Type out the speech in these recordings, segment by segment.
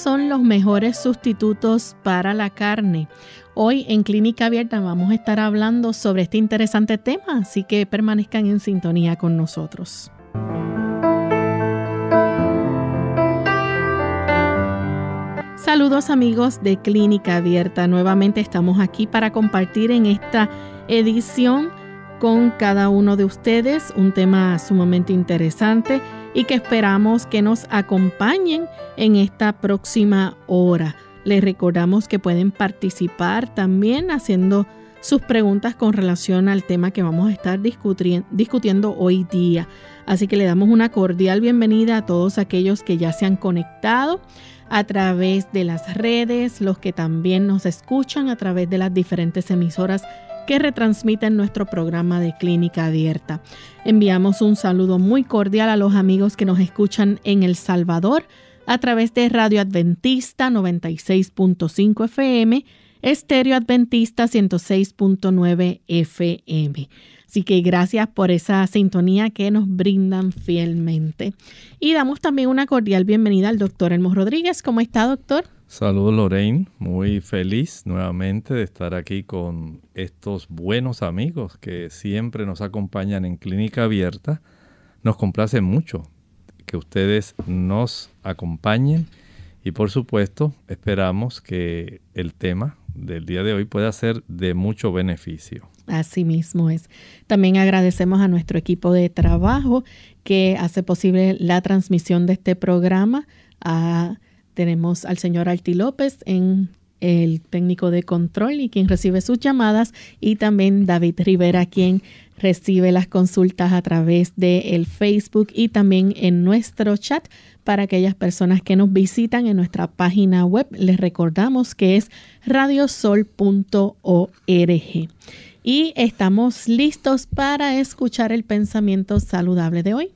Son los mejores sustitutos para la carne? Hoy en Clínica Abierta vamos a estar hablando sobre este interesante tema, así que permanezcan en sintonía con nosotros. Saludos amigos de Clínica Abierta. Nuevamente estamos aquí para compartir en esta edición con cada uno de ustedes un tema sumamente interesante y que esperamos que nos acompañen en esta próxima hora. Les recordamos que pueden participar también haciendo sus preguntas con relación al tema que vamos a estar discutiendo hoy día. Así que le damos una cordial bienvenida a todos aquellos que ya se han conectado a través de las redes, los que también nos escuchan a través de las diferentes emisoras que retransmiten nuestro programa de clínica abierta. Enviamos un saludo muy cordial a los amigos que nos escuchan en El Salvador a través de Radio Adventista 96.5 FM, Estéreo Adventista 106.9 FM. Así que gracias por esa sintonía que nos brindan fielmente. Y damos también una cordial bienvenida al doctor Elmo Rodríguez. ¿Cómo está, doctor? Saludos, Lorraine. Muy feliz nuevamente de estar aquí con estos buenos amigos que siempre nos acompañan en Clínica Abierta. Nos complace mucho que ustedes nos acompañen y por supuesto esperamos que el tema del día de hoy pueda ser de mucho beneficio. Así mismo es. También agradecemos a nuestro equipo de trabajo que hace posible la transmisión de este programa. Tenemos al señor Alti López en el técnico de control y quien recibe sus llamadas y también David Rivera quien recibe las consultas a través de el Facebook y también en nuestro chat para aquellas personas que nos visitan en nuestra página web. Les recordamos que es radiosol.org y estamos listos para escuchar el pensamiento saludable de hoy.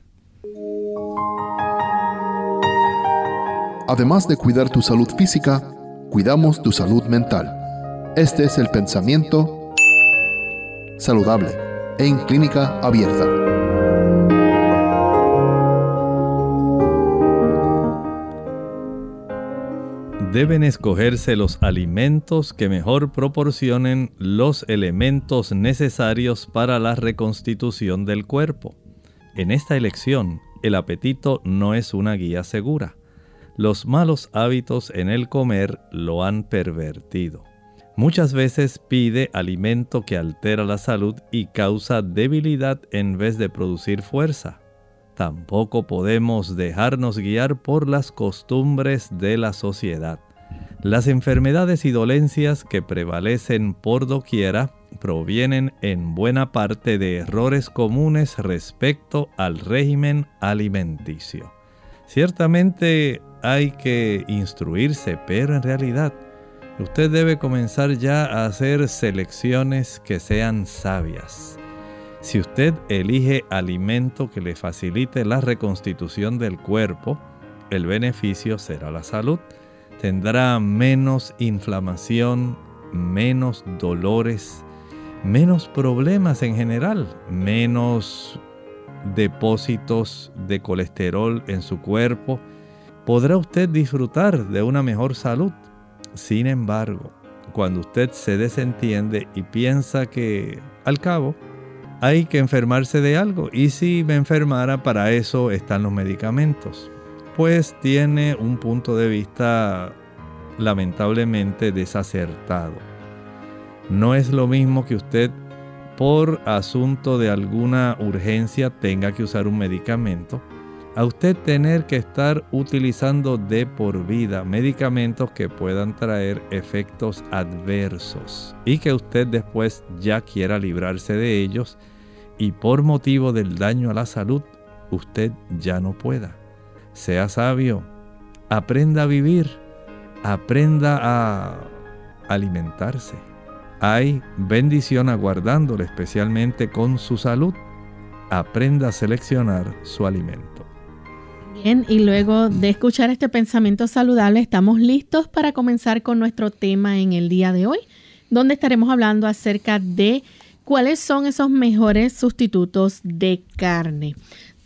Además de cuidar tu salud física, cuidamos tu salud mental. Este es el pensamiento saludable en clínica abierta. deben escogerse los alimentos que mejor proporcionen los elementos necesarios para la reconstitución del cuerpo. En esta elección, el apetito no es una guía segura. Los malos hábitos en el comer lo han pervertido. Muchas veces pide alimento que altera la salud y causa debilidad en vez de producir fuerza. Tampoco podemos dejarnos guiar por las costumbres de la sociedad. Las enfermedades y dolencias que prevalecen por doquiera provienen en buena parte de errores comunes respecto al régimen alimenticio. Ciertamente hay que instruirse, pero en realidad usted debe comenzar ya a hacer selecciones que sean sabias. Si usted elige alimento que le facilite la reconstitución del cuerpo, el beneficio será la salud. Tendrá menos inflamación, menos dolores, menos problemas en general, menos depósitos de colesterol en su cuerpo. Podrá usted disfrutar de una mejor salud. Sin embargo, cuando usted se desentiende y piensa que al cabo hay que enfermarse de algo. Y si me enfermara, para eso están los medicamentos. Pues tiene un punto de vista lamentablemente desacertado. No es lo mismo que usted por asunto de alguna urgencia tenga que usar un medicamento, a usted tener que estar utilizando de por vida medicamentos que puedan traer efectos adversos y que usted después ya quiera librarse de ellos y por motivo del daño a la salud usted ya no pueda. Sea sabio, aprenda a vivir, aprenda a alimentarse. Hay bendición aguardándole, especialmente con su salud. Aprenda a seleccionar su alimento. Bien, y luego de escuchar este pensamiento saludable, estamos listos para comenzar con nuestro tema en el día de hoy, donde estaremos hablando acerca de cuáles son esos mejores sustitutos de carne.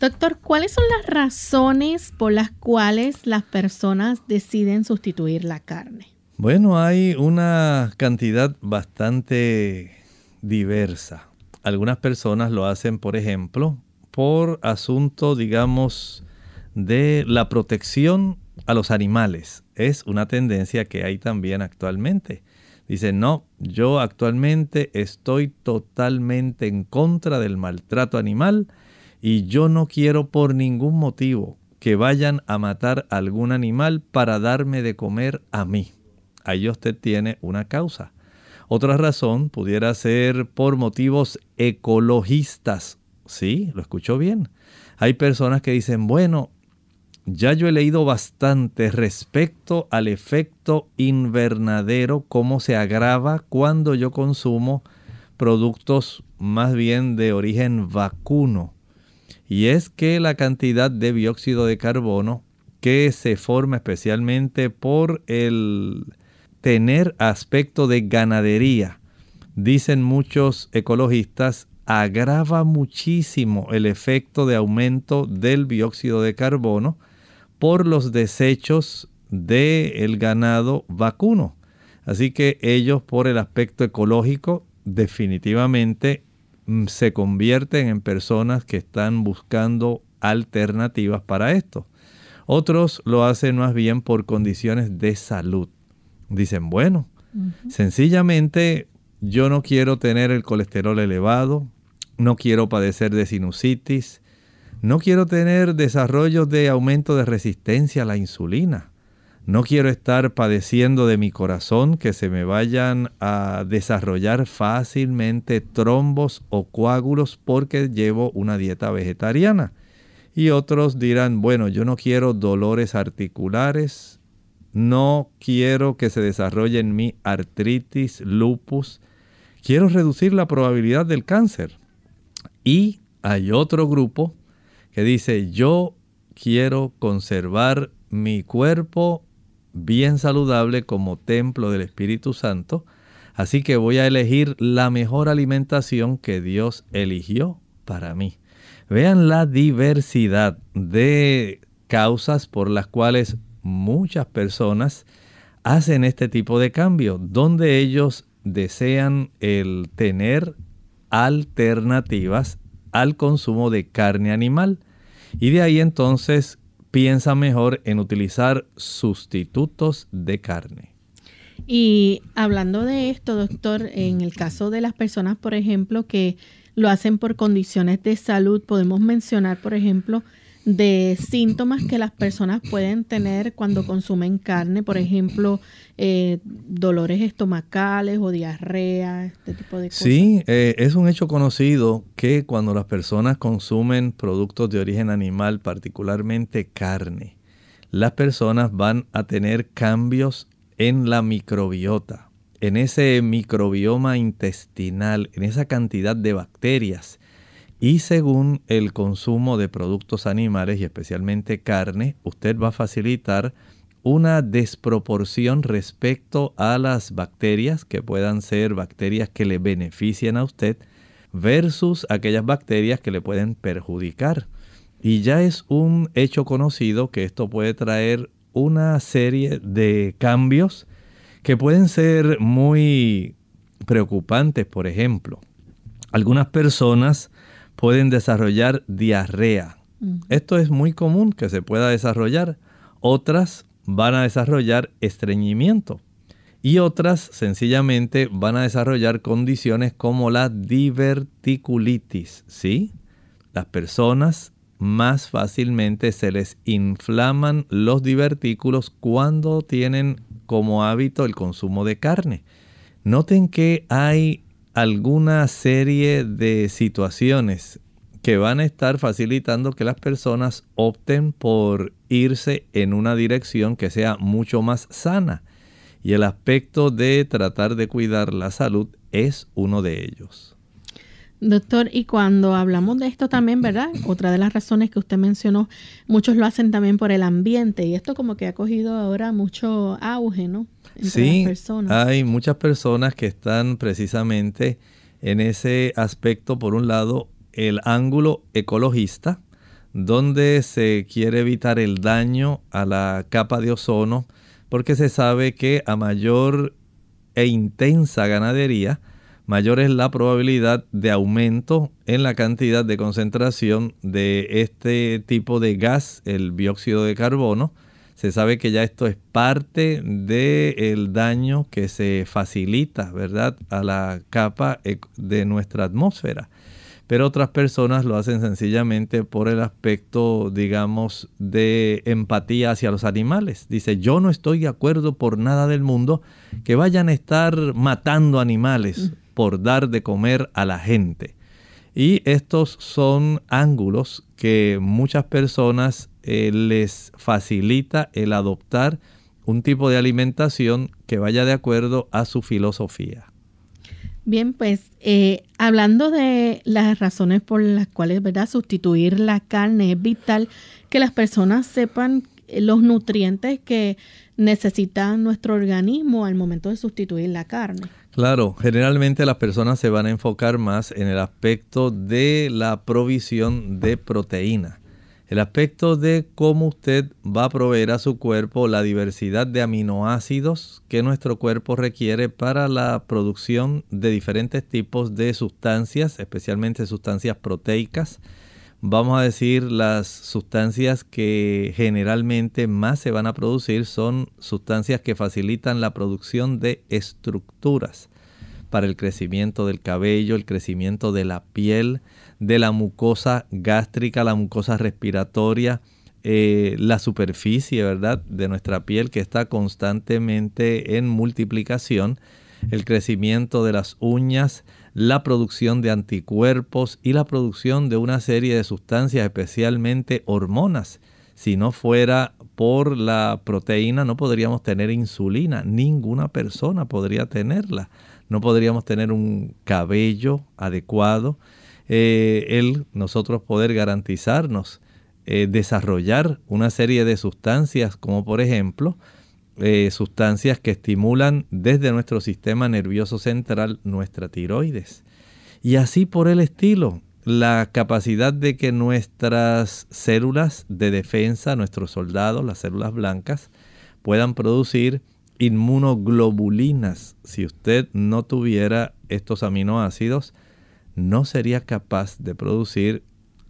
Doctor, ¿cuáles son las razones por las cuales las personas deciden sustituir la carne? Bueno, hay una cantidad bastante diversa. Algunas personas lo hacen, por ejemplo, por asunto, digamos, de la protección a los animales. Es una tendencia que hay también actualmente. Dice, no, yo actualmente estoy totalmente en contra del maltrato animal y yo no quiero por ningún motivo que vayan a matar algún animal para darme de comer a mí. Ahí usted tiene una causa. Otra razón pudiera ser por motivos ecologistas. Sí, lo escuchó bien. Hay personas que dicen, bueno, ya yo he leído bastante respecto al efecto invernadero, cómo se agrava cuando yo consumo productos más bien de origen vacuno. Y es que la cantidad de dióxido de carbono que se forma especialmente por el tener aspecto de ganadería, dicen muchos ecologistas, agrava muchísimo el efecto de aumento del dióxido de carbono por los desechos del ganado vacuno. Así que ellos por el aspecto ecológico definitivamente mm, se convierten en personas que están buscando alternativas para esto. Otros lo hacen más bien por condiciones de salud. Dicen, bueno, sencillamente yo no quiero tener el colesterol elevado, no quiero padecer de sinusitis, no quiero tener desarrollos de aumento de resistencia a la insulina. No quiero estar padeciendo de mi corazón que se me vayan a desarrollar fácilmente trombos o coágulos porque llevo una dieta vegetariana. Y otros dirán, bueno, yo no quiero dolores articulares, no quiero que se desarrolle en mí artritis, lupus, quiero reducir la probabilidad del cáncer. Y hay otro grupo que dice, yo quiero conservar mi cuerpo bien saludable como templo del Espíritu Santo, así que voy a elegir la mejor alimentación que Dios eligió para mí. Vean la diversidad de causas por las cuales muchas personas hacen este tipo de cambio, donde ellos desean el tener alternativas al consumo de carne animal. Y de ahí entonces piensa mejor en utilizar sustitutos de carne. Y hablando de esto, doctor, en el caso de las personas, por ejemplo, que lo hacen por condiciones de salud, podemos mencionar, por ejemplo, de síntomas que las personas pueden tener cuando consumen carne, por ejemplo, eh, dolores estomacales o diarrea, este tipo de cosas. Sí, eh, es un hecho conocido que cuando las personas consumen productos de origen animal, particularmente carne, las personas van a tener cambios en la microbiota, en ese microbioma intestinal, en esa cantidad de bacterias y según el consumo de productos animales y especialmente carne, usted va a facilitar una desproporción respecto a las bacterias que puedan ser bacterias que le beneficien a usted versus aquellas bacterias que le pueden perjudicar. Y ya es un hecho conocido que esto puede traer una serie de cambios que pueden ser muy preocupantes. Por ejemplo, algunas personas pueden desarrollar diarrea. Esto es muy común que se pueda desarrollar. Otras van a desarrollar estreñimiento y otras sencillamente van a desarrollar condiciones como la diverticulitis. ¿Sí? Las personas más fácilmente se les inflaman los divertículos cuando tienen como hábito el consumo de carne. Noten que hay alguna serie de situaciones que van a estar facilitando que las personas opten por irse en una dirección que sea mucho más sana. Y el aspecto de tratar de cuidar la salud es uno de ellos. Doctor, y cuando hablamos de esto también, ¿verdad? Otra de las razones que usted mencionó, muchos lo hacen también por el ambiente y esto como que ha cogido ahora mucho auge, ¿no? Sí, hay muchas personas que están precisamente en ese aspecto, por un lado, el ángulo ecologista, donde se quiere evitar el daño a la capa de ozono, porque se sabe que a mayor e intensa ganadería, mayor es la probabilidad de aumento en la cantidad de concentración de este tipo de gas, el dióxido de carbono. Se sabe que ya esto es parte del daño que se facilita, ¿verdad?, a la capa de nuestra atmósfera pero otras personas lo hacen sencillamente por el aspecto, digamos, de empatía hacia los animales. Dice, yo no estoy de acuerdo por nada del mundo que vayan a estar matando animales por dar de comer a la gente. Y estos son ángulos que muchas personas eh, les facilita el adoptar un tipo de alimentación que vaya de acuerdo a su filosofía. Bien, pues eh, hablando de las razones por las cuales, ¿verdad? Sustituir la carne es vital que las personas sepan los nutrientes que necesita nuestro organismo al momento de sustituir la carne. Claro, generalmente las personas se van a enfocar más en el aspecto de la provisión de proteína el aspecto de cómo usted va a proveer a su cuerpo la diversidad de aminoácidos que nuestro cuerpo requiere para la producción de diferentes tipos de sustancias, especialmente sustancias proteicas. Vamos a decir, las sustancias que generalmente más se van a producir son sustancias que facilitan la producción de estructuras para el crecimiento del cabello, el crecimiento de la piel, de la mucosa gástrica, la mucosa respiratoria, eh, la superficie, ¿verdad?, de nuestra piel que está constantemente en multiplicación, el crecimiento de las uñas, la producción de anticuerpos y la producción de una serie de sustancias, especialmente hormonas. Si no fuera por la proteína, no podríamos tener insulina. Ninguna persona podría tenerla. No podríamos tener un cabello adecuado eh, el nosotros poder garantizarnos eh, desarrollar una serie de sustancias como por ejemplo eh, sustancias que estimulan desde nuestro sistema nervioso central nuestra tiroides. Y así por el estilo, la capacidad de que nuestras células de defensa, nuestros soldados, las células blancas, puedan producir inmunoglobulinas. Si usted no tuviera estos aminoácidos, no sería capaz de producir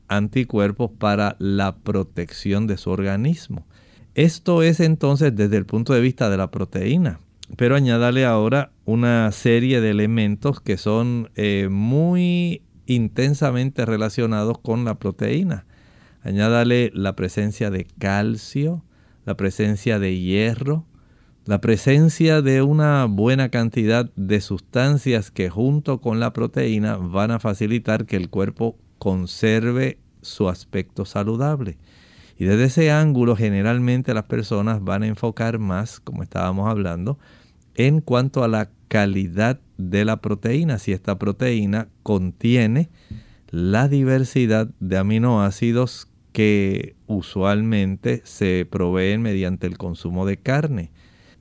anticuerpos para la protección de su organismo. Esto es entonces desde el punto de vista de la proteína. Pero añádale ahora una serie de elementos que son eh, muy intensamente relacionados con la proteína. Añádale la presencia de calcio, la presencia de hierro, la presencia de una buena cantidad de sustancias que junto con la proteína van a facilitar que el cuerpo conserve su aspecto saludable. Y desde ese ángulo generalmente las personas van a enfocar más, como estábamos hablando, en cuanto a la calidad de la proteína, si esta proteína contiene la diversidad de aminoácidos que usualmente se proveen mediante el consumo de carne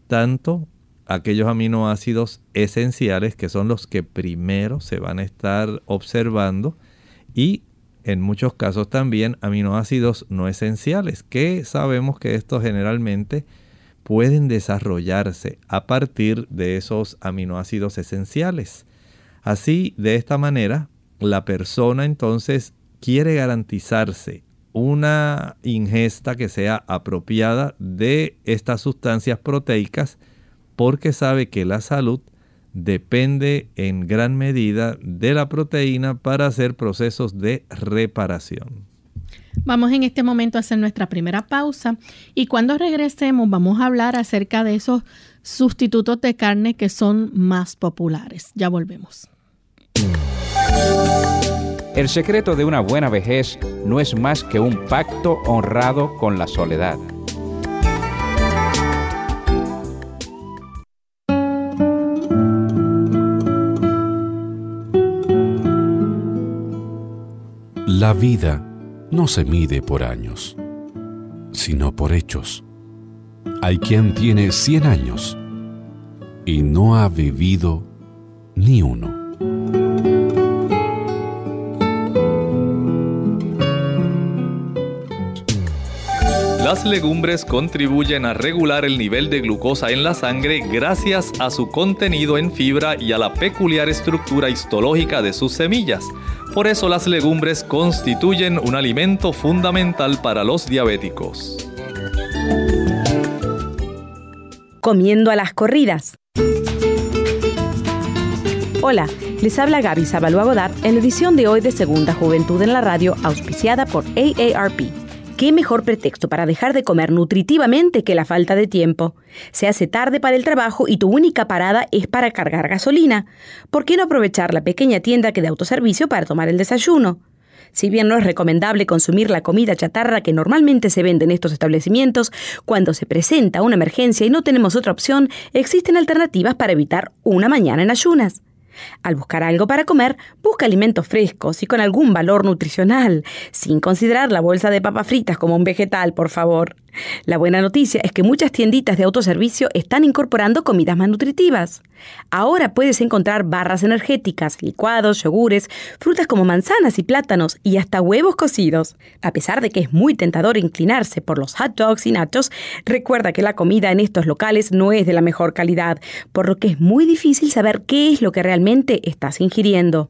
tanto aquellos aminoácidos esenciales que son los que primero se van a estar observando y en muchos casos también aminoácidos no esenciales que sabemos que estos generalmente pueden desarrollarse a partir de esos aminoácidos esenciales. Así, de esta manera, la persona entonces quiere garantizarse una ingesta que sea apropiada de estas sustancias proteicas porque sabe que la salud depende en gran medida de la proteína para hacer procesos de reparación. Vamos en este momento a hacer nuestra primera pausa y cuando regresemos vamos a hablar acerca de esos sustitutos de carne que son más populares. Ya volvemos. El secreto de una buena vejez no es más que un pacto honrado con la soledad. La vida no se mide por años, sino por hechos. Hay quien tiene 100 años y no ha vivido ni uno. Las legumbres contribuyen a regular el nivel de glucosa en la sangre gracias a su contenido en fibra y a la peculiar estructura histológica de sus semillas. Por eso las legumbres constituyen un alimento fundamental para los diabéticos. Comiendo a las corridas. Hola, les habla Gaby Zabalúa Godard en la edición de hoy de Segunda Juventud en la Radio, auspiciada por AARP. ¿Qué mejor pretexto para dejar de comer nutritivamente que la falta de tiempo? Se hace tarde para el trabajo y tu única parada es para cargar gasolina. ¿Por qué no aprovechar la pequeña tienda que da autoservicio para tomar el desayuno? Si bien no es recomendable consumir la comida chatarra que normalmente se vende en estos establecimientos, cuando se presenta una emergencia y no tenemos otra opción, existen alternativas para evitar una mañana en ayunas. Al buscar algo para comer, busca alimentos frescos y con algún valor nutricional, sin considerar la bolsa de papas fritas como un vegetal, por favor. La buena noticia es que muchas tienditas de autoservicio están incorporando comidas más nutritivas. Ahora puedes encontrar barras energéticas, licuados, yogures, frutas como manzanas y plátanos y hasta huevos cocidos. A pesar de que es muy tentador inclinarse por los hot dogs y nachos, recuerda que la comida en estos locales no es de la mejor calidad, por lo que es muy difícil saber qué es lo que realmente estás ingiriendo.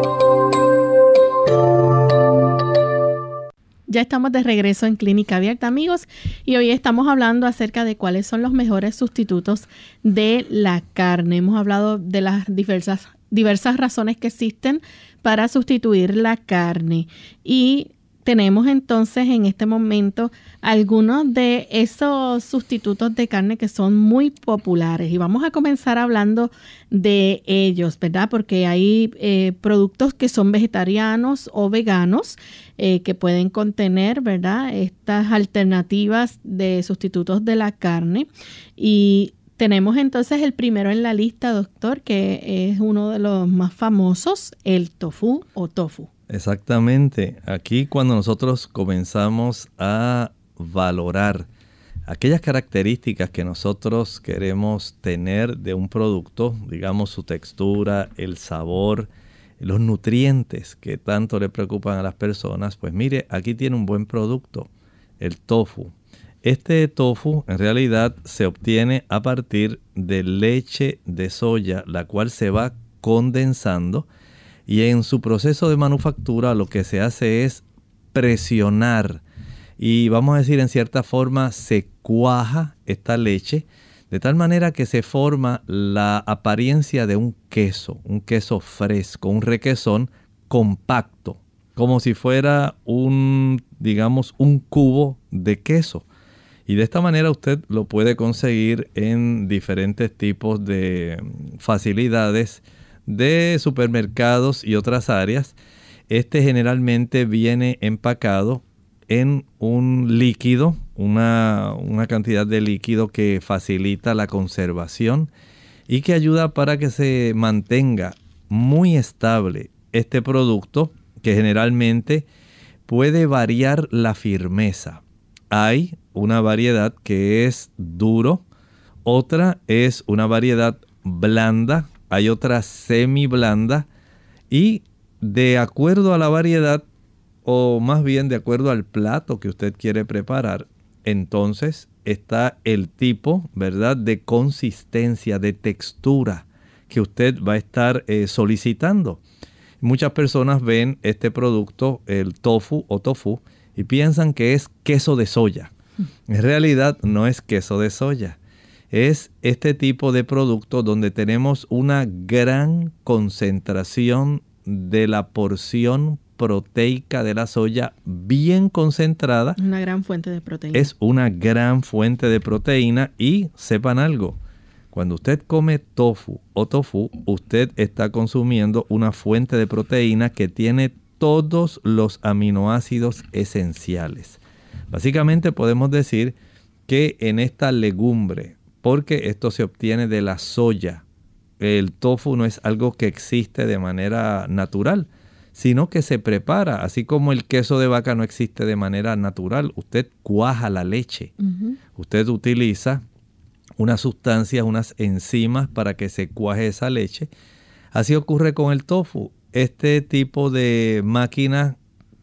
Ya estamos de regreso en Clínica Abierta, amigos, y hoy estamos hablando acerca de cuáles son los mejores sustitutos de la carne. Hemos hablado de las diversas, diversas razones que existen para sustituir la carne y tenemos entonces en este momento algunos de esos sustitutos de carne que son muy populares y vamos a comenzar hablando de ellos, ¿verdad? Porque hay eh, productos que son vegetarianos o veganos eh, que pueden contener, ¿verdad? Estas alternativas de sustitutos de la carne y tenemos entonces el primero en la lista, doctor, que es uno de los más famosos, el tofu o tofu. Exactamente. Aquí cuando nosotros comenzamos a valorar aquellas características que nosotros queremos tener de un producto, digamos su textura, el sabor, los nutrientes que tanto le preocupan a las personas, pues mire, aquí tiene un buen producto, el tofu. Este tofu en realidad se obtiene a partir de leche de soya, la cual se va condensando y en su proceso de manufactura lo que se hace es presionar y vamos a decir en cierta forma se cuaja esta leche de tal manera que se forma la apariencia de un queso, un queso fresco, un requesón compacto, como si fuera un, digamos, un cubo de queso. Y de esta manera usted lo puede conseguir en diferentes tipos de facilidades de supermercados y otras áreas. Este generalmente viene empacado en un líquido, una, cantidad de líquido que facilita la conservación y que ayuda para que se mantenga muy estable este producto que generalmente puede variar la firmeza. Hay una variedad que es duro, otra es una variedad blanda hay otra semi blanda y de acuerdo a la variedad o más bien de acuerdo al plato que usted quiere preparar, entonces está el tipo, ¿verdad?, de consistencia, de textura que usted va a estar eh, solicitando. Muchas personas ven este producto, el tofu o tofu, y piensan que es queso de soya. En realidad no es queso de soya. Es este tipo de producto donde tenemos una gran concentración de la porción proteica de la soya bien concentrada. Una gran fuente de proteína. Es una gran fuente de proteína y sepan algo, cuando usted come tofu o tofu, usted está consumiendo una fuente de proteína que tiene todos los aminoácidos esenciales. Básicamente podemos decir que en esta legumbre, porque esto se obtiene de la soya, el tofu no es algo que existe de manera natural, sino que se prepara, así como el queso de vaca no existe de manera natural. Usted cuaja la leche, usted utiliza unas sustancias, unas enzimas para que se cuaje esa leche. Así ocurre con el tofu. Este tipo de máquina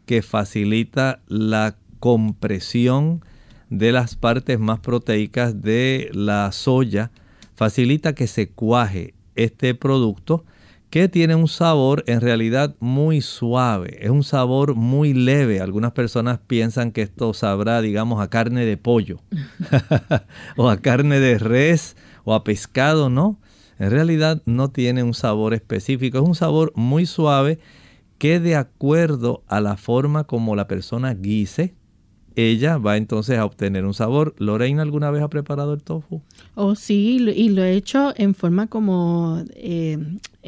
que facilita la compresión de las partes más proteicas de la soya, facilita que se cuaje este producto que tiene un sabor en realidad muy suave, es un sabor muy leve. Algunas personas piensan que esto sabrá, digamos, a carne de pollo o a carne de res o a pescado, ¿no? En realidad no tiene un sabor específico, es un sabor muy suave que de acuerdo a la forma como la persona guise, ella va entonces a obtener un sabor. ¿Lorraine alguna vez ha preparado el tofu? Oh, sí, y lo he hecho en forma como eh,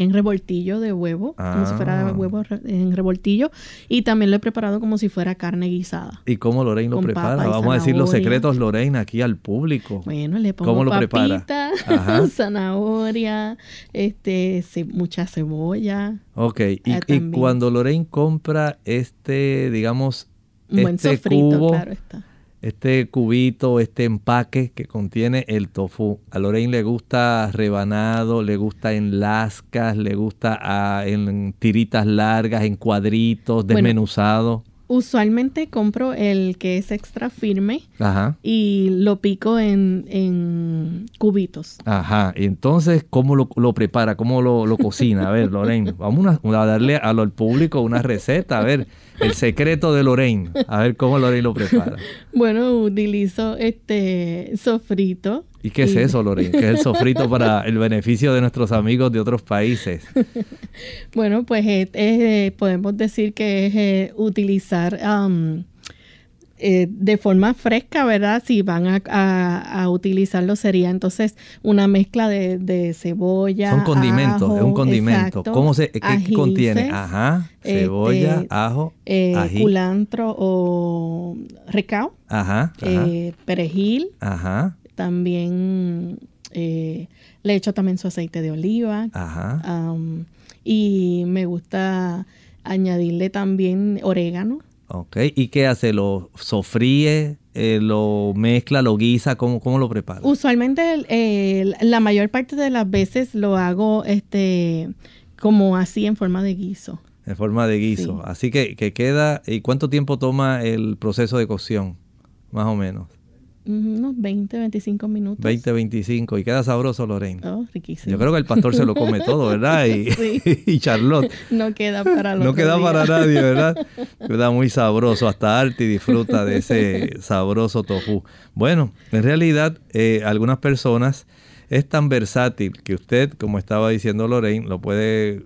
en revoltillo de huevo, como si fuera Ah. huevo en revoltillo, y también lo he preparado como si fuera carne guisada. ¿Y cómo Lorraine lo prepara? Vamos a decir los secretos, Lorraine, aquí al público. Bueno, le pongo ¿Cómo lo prepara? papita, Ajá. zanahoria, este, ce- mucha cebolla, Ok, y, Ah, y también. cuando Lorraine compra este, digamos, un buen este sofrito, cubo, claro está. Este cubito, este empaque que contiene el tofu. A Lorraine le gusta rebanado, le gusta en lascas, le gusta ah, en tiritas largas, en cuadritos, Bueno. desmenuzado. Usualmente compro el que es extra firme Ajá. y lo pico en, en cubitos. Ajá, entonces, ¿cómo lo, lo prepara? ¿Cómo lo, lo cocina? A ver, Lorraine, vamos a darle a lo- al público una receta. A ver, el secreto de Lorraine. A ver cómo Lorraine lo prepara. Bueno, utilizo este sofrito. ¿Y qué es eso, Lorraine? ¿Qué es el sofrito para el beneficio de nuestros amigos de otros países? Bueno, pues es- es, eh, podemos decir que es eh, utilizar am, eh, de forma fresca, ¿verdad? Si van a, a- a utilizarlo sería entonces una mezcla de, de cebolla. Son condimentos, ajo, es un condimento. exacto, ¿Cómo se, qué, contiene? Ajá, cebolla, este, ajo, eh, ají. culantro o recao, Ajá, ajá, eh, perejil, ajá, también eh, le echo también su aceite de oliva. ajá. Y me gusta añadirle también orégano. Ok, ¿y qué hace? ¿Lo sofríe? eh, ¿Lo mezcla? ¿Lo guisa? ¿Cómo, cómo lo prepara? Usualmente la mayor parte de las veces lo hago este como así en forma de guiso. En forma de guiso. Sí. Así que, que queda. ¿Y cuánto tiempo toma el proceso de cocción? Más o menos. Unos 20, 25 minutos. 20, 25. Y queda sabroso, Lorraine. Oh, riquísimo. Yo creo que el pastor se lo come todo, ¿verdad? Y, Sí. y Charlotte. No queda para No queda día. para nadie, ¿verdad? Queda muy sabroso. Hasta Arti disfruta de ese sabroso tofu. Bueno, en realidad, eh, algunas personas es tan versátil que usted, como estaba diciendo Lorraine, lo puede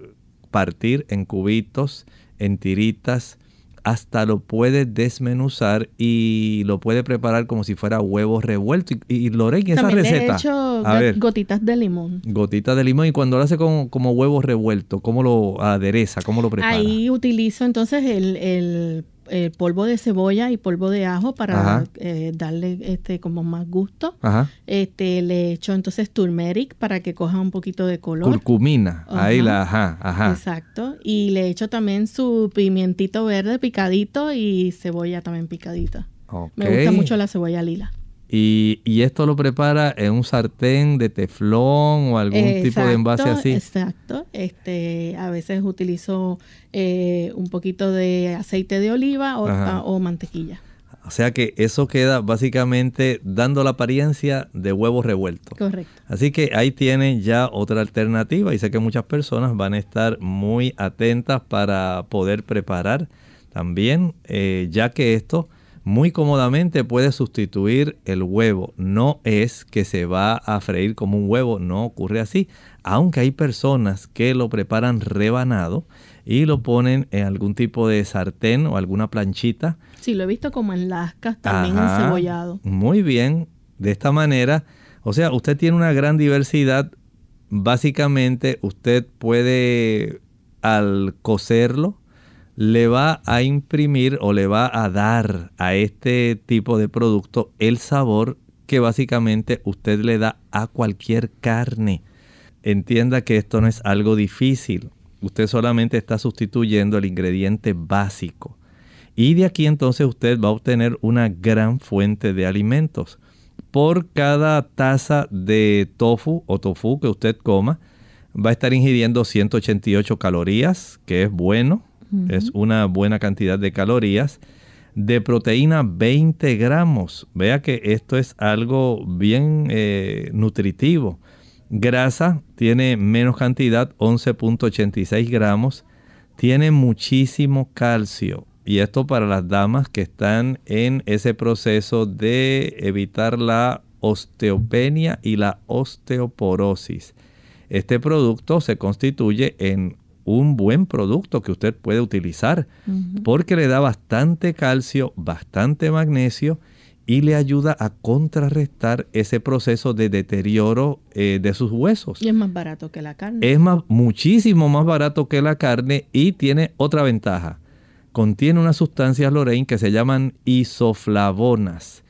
partir en cubitos, en tiritas, hasta lo puede desmenuzar y lo puede preparar como si fuera huevos revueltos. Y, y Lorraine, esa También le receta. he hecho a go- ver. gotitas de limón. Gotita de limón y cuando lo hace como, como huevos revueltos, ¿cómo lo adereza? ¿Cómo lo prepara? Ahí utilizo entonces el, el- el polvo de cebolla y polvo de ajo para eh, darle este como más gusto. Ajá. Este le echo entonces turmeric para que coja un poquito de color. Curcumina. Ahí la, ajá, ajá. Exacto. Y le echo también su pimientito verde picadito y cebolla también picadita. Me gusta mucho la cebolla lila. Y, y esto lo prepara en un sartén de teflón o algún tipo de envase así. Exacto. Este, a veces utilizo eh, un poquito de aceite de oliva o mantequilla. O sea que eso queda básicamente dando la apariencia de huevos revueltos. Correcto. Así que ahí tienen ya otra alternativa y sé que muchas personas van a estar muy atentas para poder preparar también, eh, ya que esto muy cómodamente puede sustituir el huevo. No es que se va a freír como un huevo, no ocurre así. Aunque hay personas que lo preparan rebanado y lo ponen en algún tipo de sartén o alguna planchita. Sí, lo he visto como en lascas, también encebollado. Muy bien, de esta manera, o sea, usted tiene una gran diversidad. Básicamente, usted puede al cocerlo, le va a imprimir o le va a dar a este tipo de producto el sabor que básicamente usted le da a cualquier carne. Entienda que esto no es algo difícil. Usted solamente está sustituyendo el ingrediente básico. Y de aquí entonces usted va a obtener una gran fuente de alimentos. Por cada taza de tofu o tofu que usted coma, va a estar ingiriendo 188 calorías, que es bueno es una buena cantidad de calorías. De proteína 20 gramos. Vea que esto es algo bien eh, nutritivo. Grasa tiene menos cantidad, 11.86 gramos. Tiene muchísimo calcio. Y esto para las damas que están en ese proceso de evitar la osteopenia y la osteoporosis. Este producto se constituye en un buen producto que usted puede utilizar porque le da bastante calcio, bastante magnesio y le ayuda a contrarrestar ese proceso de deterioro eh, de sus huesos. Y es más barato que la carne. Es más, muchísimo más barato que la carne y tiene otra ventaja. Contiene unas sustancias, Lorraine, que se llaman isoflavonas.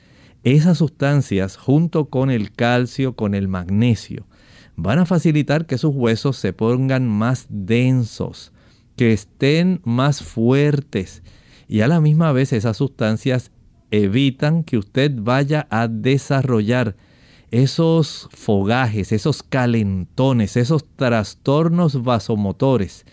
Esas sustancias, junto con el calcio, con el magnesio, van a facilitar que sus huesos se pongan más densos, que estén más fuertes. Y a la misma vez esas sustancias evitan que usted vaya a desarrollar esos fogajes, esos calentones, esos trastornos vasomotores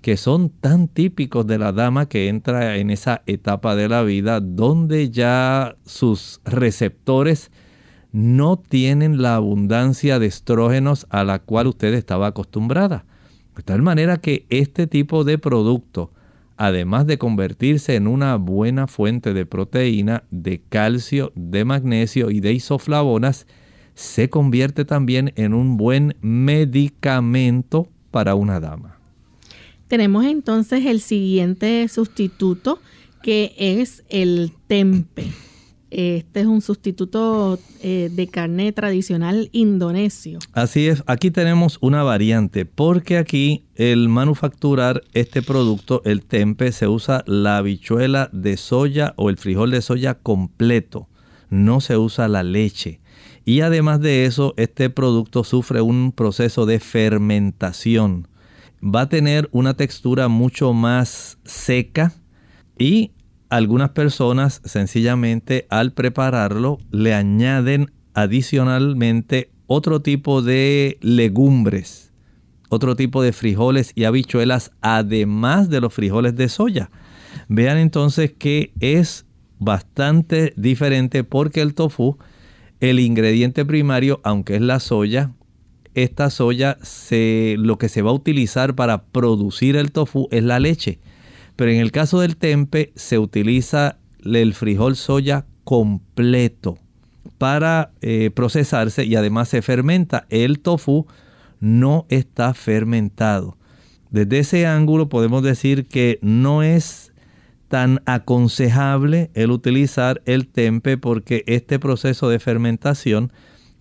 que son tan típicos de la dama que entra en esa etapa de la vida donde ya sus receptores no tienen la abundancia de estrógenos a la cual usted estaba acostumbrada. De tal manera que este tipo de producto, además de convertirse en una buena fuente de proteína, de calcio, de magnesio y de isoflavonas, se convierte también en un buen medicamento para una dama. Tenemos entonces el siguiente sustituto que es el tempe. Este es un sustituto eh, de carne tradicional indonesio. Así es, aquí tenemos una variante porque aquí el manufacturar este producto, el tempe, se usa la habichuela de soya o el frijol de soya completo, no se usa la leche. Y además de eso, este producto sufre un proceso de fermentación. Va a tener una textura mucho más seca y algunas personas sencillamente al prepararlo le añaden adicionalmente otro tipo de legumbres, otro tipo de frijoles y habichuelas, además de los frijoles de soya. Vean entonces que es bastante diferente porque el tofu, el ingrediente primario, aunque es la soya, esta soya se, lo que se va a utilizar para producir el tofu es la leche. Pero en el caso del tempe se utiliza el frijol soya completo para eh, procesarse y además se fermenta. El tofu no está fermentado. Desde ese ángulo podemos decir que no es tan aconsejable el utilizar el tempe porque este proceso de fermentación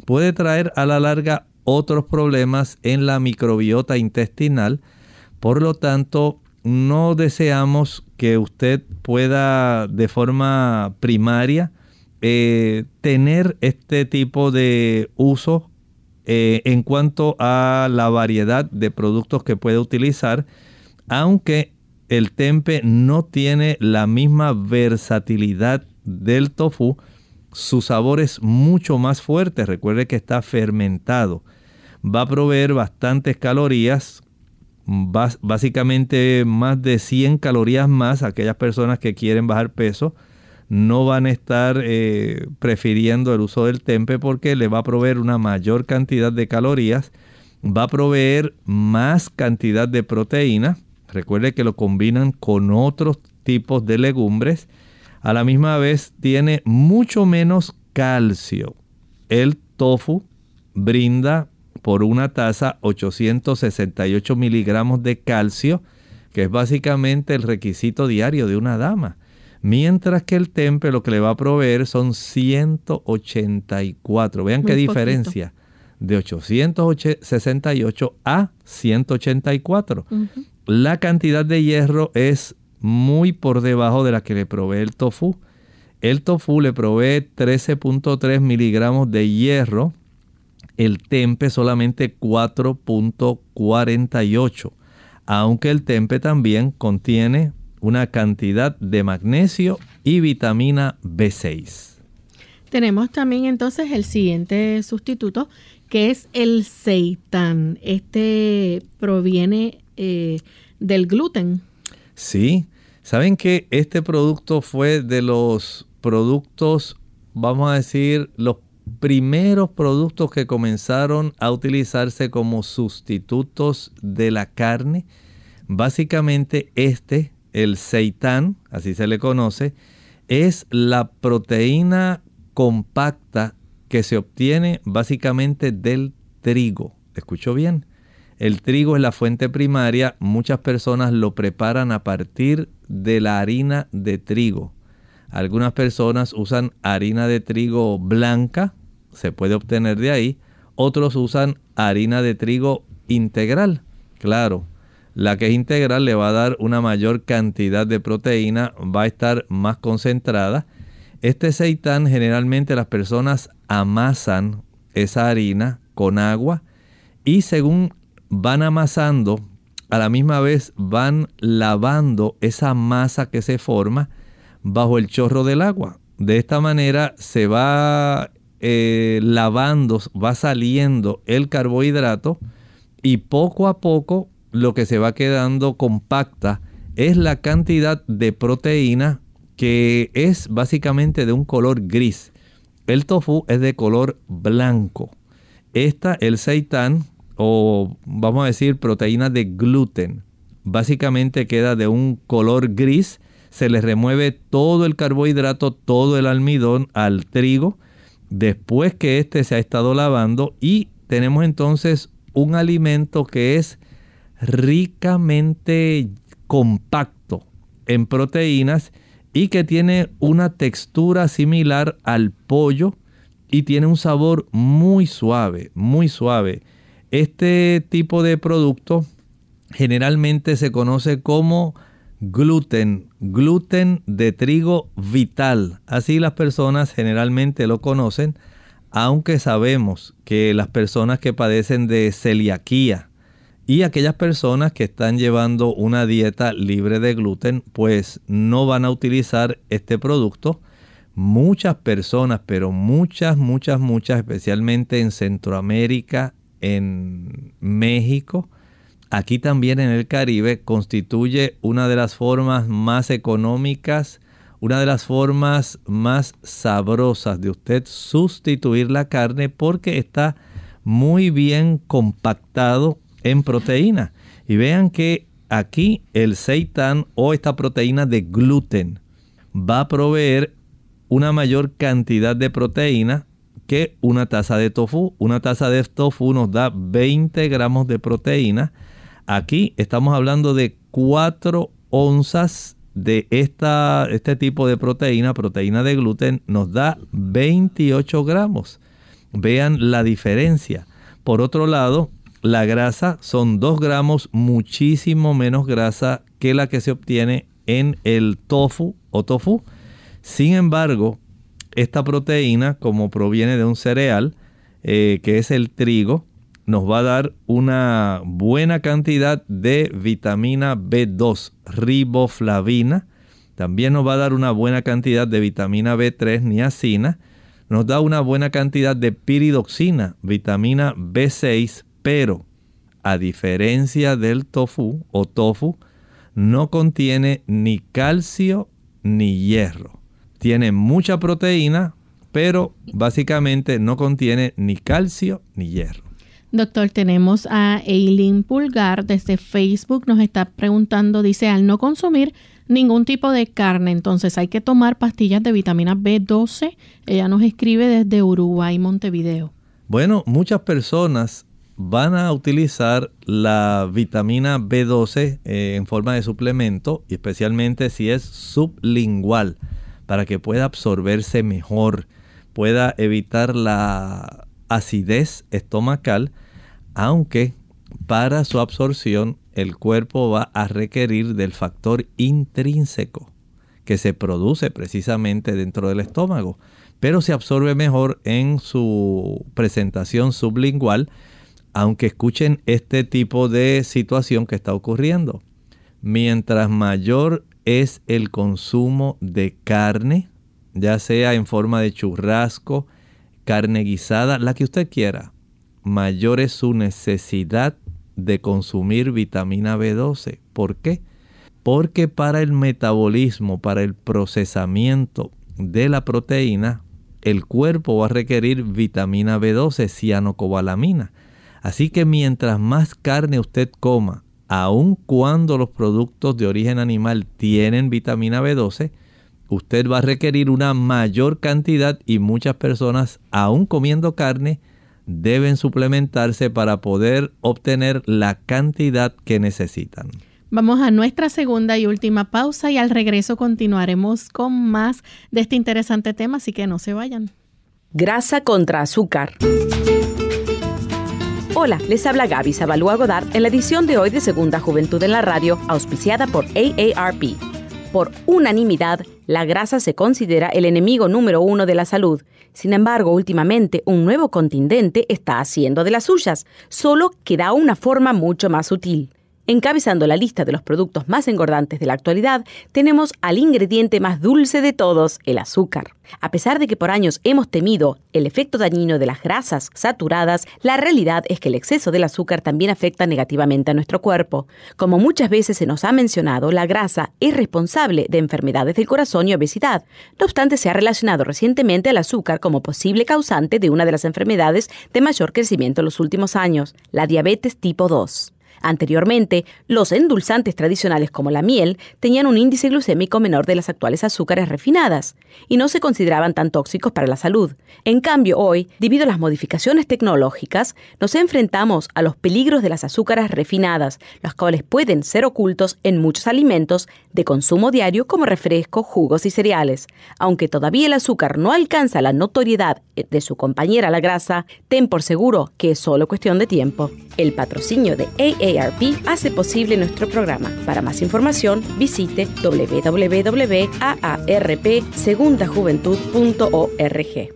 puede traer a la larga otros problemas en la microbiota intestinal. Por lo tanto, no deseamos que usted pueda de forma primaria eh, tener este tipo de uso eh, en cuanto a la variedad de productos que puede utilizar, aunque el tempe no tiene la misma versatilidad del tofu, su sabor es mucho más fuerte. Recuerde que está fermentado. Va a proveer bastantes calorías, básicamente más de 100 calorías más aquellas personas que quieren bajar peso no van a estar eh, prefiriendo el uso del tempe porque le va a proveer una mayor cantidad de calorías, va a proveer más cantidad de proteína. Recuerde que lo combinan con otros tipos de legumbres. A la misma vez tiene mucho menos calcio. El tofu brinda por una taza 868 miligramos de calcio, que es básicamente el requisito diario de una dama. Mientras que el tempe lo que le va a proveer son 184. Vean qué diferencia. De 868 a 184. La cantidad de hierro es muy por debajo de la que le provee el tofu. El tofu le provee 13.3 miligramos de hierro. El tempe solamente 4.48. Aunque el tempe también contiene una cantidad de magnesio y vitamina B6. Tenemos también entonces el siguiente sustituto que es el seitán. Este proviene eh, del gluten. Sí, saben que este producto fue de los productos, vamos a decir, los primeros productos que comenzaron a utilizarse como sustitutos de la carne. Básicamente este el seitán, así se le conoce, es la proteína compacta que se obtiene básicamente del trigo. ¿Escuchó bien? El trigo es la fuente primaria, muchas personas lo preparan a partir de la harina de trigo. Algunas personas usan harina de trigo blanca, se puede obtener de ahí. Otros usan harina de trigo integral. Claro, la que es integral le va a dar una mayor cantidad de proteína, va a estar más concentrada. Este seitán generalmente las personas amasan esa harina con agua y según van amasando, a la misma vez van lavando esa masa que se forma bajo el chorro del agua. De esta manera se va eh, lavando, va saliendo el carbohidrato y poco a poco lo que se va quedando compacta es la cantidad de proteína que es básicamente de un color gris. El tofu es de color blanco. Esta, el seitán, o vamos a decir proteína de gluten, básicamente queda de un color gris. Se le remueve todo el carbohidrato, todo el almidón al trigo, después que éste se ha estado lavando y tenemos entonces un alimento que es ricamente compacto en proteínas y que tiene una textura similar al pollo y tiene un sabor muy suave, muy suave. Este tipo de producto generalmente se conoce como gluten, gluten de trigo vital. Así las personas generalmente lo conocen, aunque sabemos que las personas que padecen de celiaquía, y aquellas personas que están llevando una dieta libre de gluten, pues no van a utilizar este producto. Muchas personas, pero muchas, muchas, muchas, especialmente en Centroamérica, en México, aquí también en el Caribe, constituye una de las formas más económicas, una de las formas más sabrosas de usted sustituir la carne porque está muy bien compactado en proteína. Y vean que aquí el seitan o esta proteína de gluten va a proveer una mayor cantidad de proteína que una taza de tofu. Una taza de tofu nos da 20 gramos de proteína. Aquí estamos hablando de 4 onzas de esta, este tipo de proteína, proteína de gluten, nos da 28 gramos. Vean la diferencia. Por otro lado, la grasa son 2 gramos, muchísimo menos grasa que la que se obtiene en el tofu o tofu. Sin embargo, esta proteína, como proviene de un cereal, eh, que es el trigo, nos va a dar una buena cantidad de vitamina B2, riboflavina. También nos va a dar una buena cantidad de vitamina B3, niacina. Nos da una buena cantidad de piridoxina, vitamina B6, pero a diferencia del tofu o tofu, no contiene ni calcio ni hierro. Tiene mucha proteína, pero básicamente no contiene ni calcio ni hierro. Doctor, tenemos a Eileen Pulgar desde Facebook, nos está preguntando, dice, al no consumir ningún tipo de carne. Entonces hay que tomar pastillas de vitamina B12. Ella nos escribe desde Uruguay, Montevideo. Bueno, muchas personas van a utilizar la vitamina B12 eh, en forma de suplemento, especialmente si es sublingual, para que pueda absorberse mejor, pueda evitar la acidez estomacal, aunque para su absorción el cuerpo va a requerir del factor intrínseco que se produce precisamente dentro del estómago, pero se absorbe mejor en su presentación sublingual aunque escuchen este tipo de situación que está ocurriendo. Mientras mayor es el consumo de carne, ya sea en forma de churrasco, carne guisada, la que usted quiera, mayor es su necesidad de consumir vitamina B12. ¿Por qué? Porque para el metabolismo, para el procesamiento de la proteína, el cuerpo va a requerir vitamina B12, cianocobalamina. Así que mientras más carne usted coma, aun cuando los productos de origen animal tienen vitamina B12, usted va a requerir una mayor cantidad y muchas personas, aun comiendo carne, deben suplementarse para poder obtener la cantidad que necesitan. Vamos a nuestra segunda y última pausa y al regreso continuaremos con más de este interesante tema, así que no se vayan. Grasa contra azúcar. Hola, les habla Gaby Zabalúa Godard en la edición de hoy de Segunda Juventud en la Radio, auspiciada por AARP. Por unanimidad, la grasa se considera el enemigo número uno de la salud. Sin embargo, últimamente un nuevo contingente está haciendo de las suyas, solo que da una forma mucho más sutil. Encabezando la lista de los productos más engordantes de la actualidad, tenemos al ingrediente más dulce de todos, el azúcar. A pesar de que por años hemos temido el efecto dañino de las grasas saturadas, la realidad es que el exceso del azúcar también afecta negativamente a nuestro cuerpo. Como muchas veces se nos ha mencionado, la grasa es responsable de enfermedades del corazón y obesidad. No obstante, se ha relacionado recientemente al azúcar como posible causante de una de las enfermedades de mayor crecimiento en los últimos años, la diabetes tipo 2. Anteriormente, los endulzantes tradicionales como la miel tenían un índice glucémico menor de las actuales azúcares refinadas y no se consideraban tan tóxicos para la salud. En cambio, hoy, debido a las modificaciones tecnológicas, nos enfrentamos a los peligros de las azúcares refinadas, los cuales pueden ser ocultos en muchos alimentos de consumo diario como refrescos, jugos y cereales. Aunque todavía el azúcar no alcanza la notoriedad de su compañera la grasa, ten por seguro que es solo cuestión de tiempo. El patrocinio de AARP hace posible nuestro programa. Para más información, visite www.aarpsegundajuventud.org.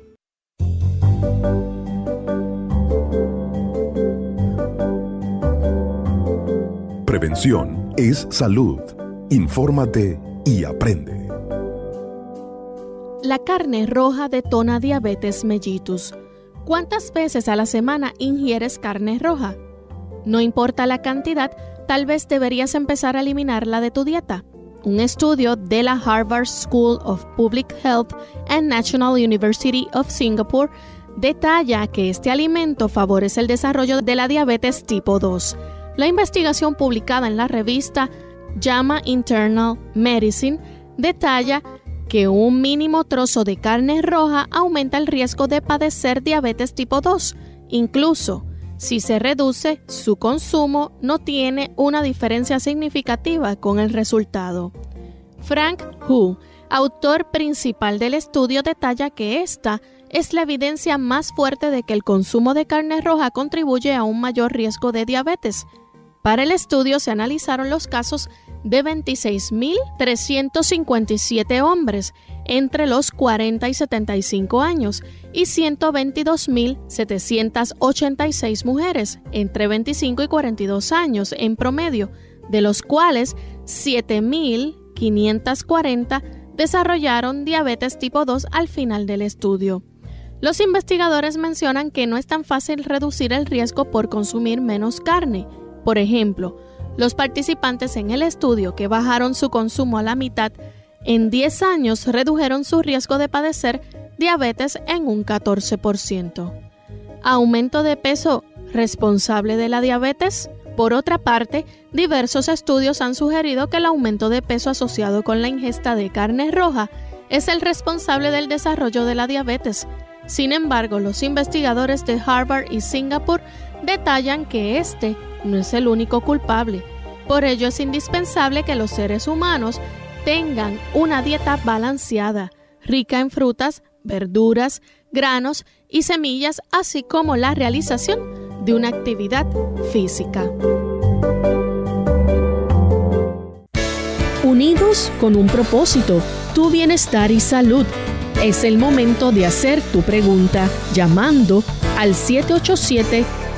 Prevención es salud. Infórmate y aprende. La carne roja detona diabetes mellitus. ¿Cuántas veces a la semana ingieres carne roja? No importa la cantidad, tal vez deberías empezar a eliminarla de tu dieta. Un estudio de la Harvard School of Public Health and National University of Singapore detalla que este alimento favorece el desarrollo de la diabetes tipo 2. La investigación publicada en la revista JAMA Internal Medicine detalla que un mínimo trozo de carne roja aumenta el riesgo de padecer diabetes tipo 2. Incluso si se reduce su consumo, no tiene una diferencia significativa con el resultado. Frank Hu, autor principal del estudio, detalla que esta es la evidencia más fuerte de que el consumo de carne roja contribuye a un mayor riesgo de diabetes. Para el estudio se analizaron los casos de 26.357 hombres entre los 40 y 75 años y 122.786 mujeres entre 25 y 42 años en promedio, de los cuales 7.540 desarrollaron diabetes tipo 2 al final del estudio. Los investigadores mencionan que no es tan fácil reducir el riesgo por consumir menos carne. Por ejemplo, los participantes en el estudio que bajaron su consumo a la mitad en 10 años redujeron su riesgo de padecer diabetes en un 14%. ¿Aumento de peso responsable de la diabetes? Por otra parte, diversos estudios han sugerido que el aumento de peso asociado con la ingesta de carne roja es el responsable del desarrollo de la diabetes. Sin embargo, los investigadores de Harvard y Singapur detallan que este no es el único culpable. Por ello es indispensable que los seres humanos tengan una dieta balanceada, rica en frutas, verduras, granos y semillas, así como la realización de una actividad física. Unidos con un propósito, tu bienestar y salud. Es el momento de hacer tu pregunta llamando al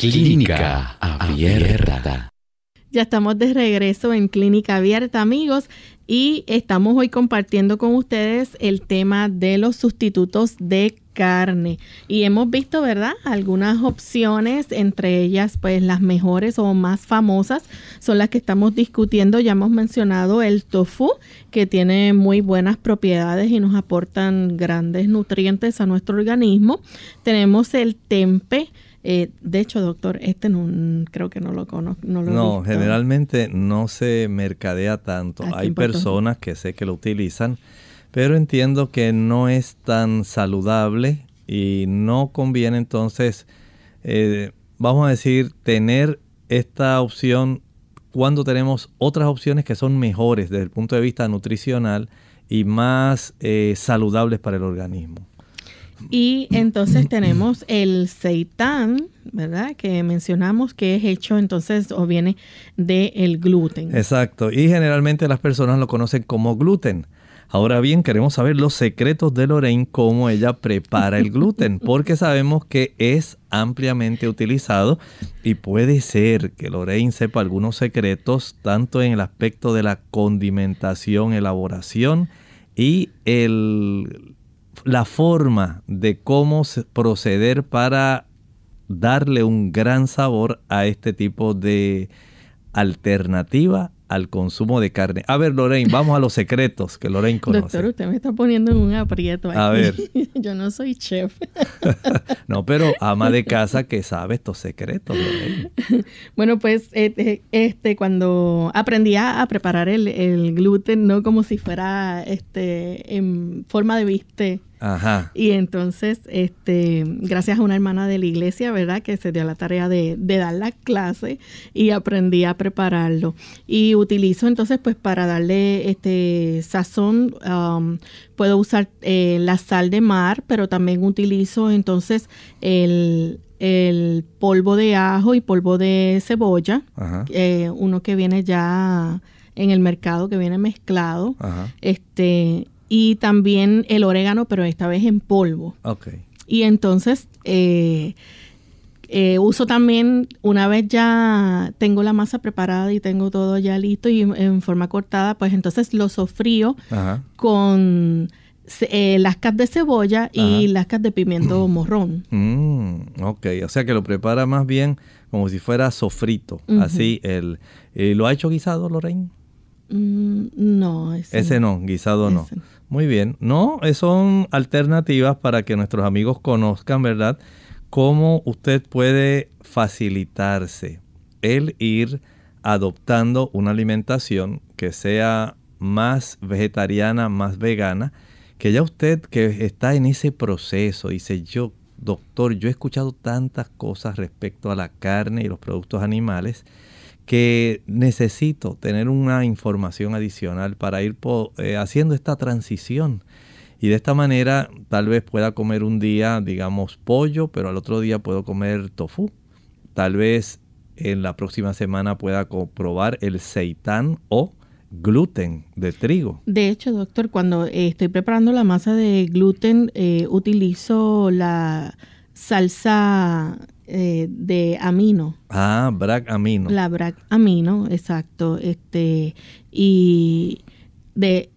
Clínica Abierta. Ya estamos de regreso en Clínica Abierta, amigos, y estamos hoy compartiendo con ustedes el tema de los sustitutos de carne. Y hemos visto, ¿verdad? Algunas opciones, entre ellas, pues las mejores o más famosas son las que estamos discutiendo. Ya hemos mencionado el tofu, que tiene muy buenas propiedades y nos aportan grandes nutrientes a nuestro organismo. Tenemos el tempe eh, de hecho, doctor, este no creo que no lo conozco. No, generalmente no se mercadea tanto. Hay personas que sé que lo utilizan, pero entiendo que no es tan saludable y no conviene entonces, eh, vamos a decir, tener esta opción cuando tenemos otras opciones que son mejores desde el punto de vista nutricional y más eh, saludables para el organismo. Y entonces tenemos el seitán, ¿verdad? Que mencionamos que es hecho entonces o viene del el gluten. Exacto. Y generalmente las personas lo conocen como gluten. Ahora bien, queremos saber los secretos de Lorraine, cómo ella prepara el gluten, porque sabemos que es ampliamente utilizado y puede ser que Lorraine sepa algunos secretos, tanto en el aspecto de la condimentación, elaboración y el la forma de cómo proceder para darle un gran sabor a este tipo de alternativa al consumo de carne. A ver, Lorraine, vamos a los secretos que Lorraine conoce. Doctor, usted me está poniendo en un aprieto aquí. A ver. Yo no soy chef. no, pero ama de casa que sabe estos secretos, Lorraine. Bueno, pues este, este cuando aprendí a preparar el, el, gluten, no como si fuera este en forma de bistec, Ajá. Y entonces, este, gracias a una hermana de la iglesia, ¿verdad? Que se dio la tarea de, dar la clase y aprendí a prepararlo. Y utilizo entonces, pues, para darle este sazón, um, puedo usar eh, la sal de mar, pero también utilizo entonces el, polvo de ajo y polvo de cebolla, eh, uno que viene ya en el mercado, que viene mezclado. Este, y también el orégano, pero esta vez en polvo. Ok. Y entonces eh, eh, uso también, una vez ya tengo la masa preparada y tengo todo ya listo y en forma cortada, pues entonces lo sofrío con eh, lascas de cebolla y lascas de pimiento morrón. Mm, ok, o sea que lo prepara más bien como si fuera sofrito. Así, el, ¿lo ha hecho guisado, Lorraine? Mm, no, ese, ese no, guisado no. Muy bien. No, son alternativas para que nuestros amigos conozcan, ¿verdad? Cómo usted puede facilitarse el ir adoptando una alimentación que sea más vegetariana, más vegana, que ya usted que está en ese proceso dice, yo, doctor, yo he escuchado tantas cosas respecto a la carne y los productos animales, que necesito tener una información adicional para ir eh, haciendo esta transición. Y de esta manera tal vez pueda comer un día, digamos, pollo, pero al otro día puedo comer tofu. Tal vez en la próxima semana pueda probar el seitán o gluten de trigo. De hecho, doctor, cuando eh, estoy preparando la masa de gluten, eh, utilizo la salsa eh, de amino. Ah, brac amino. La brac amino, exacto. Este, y de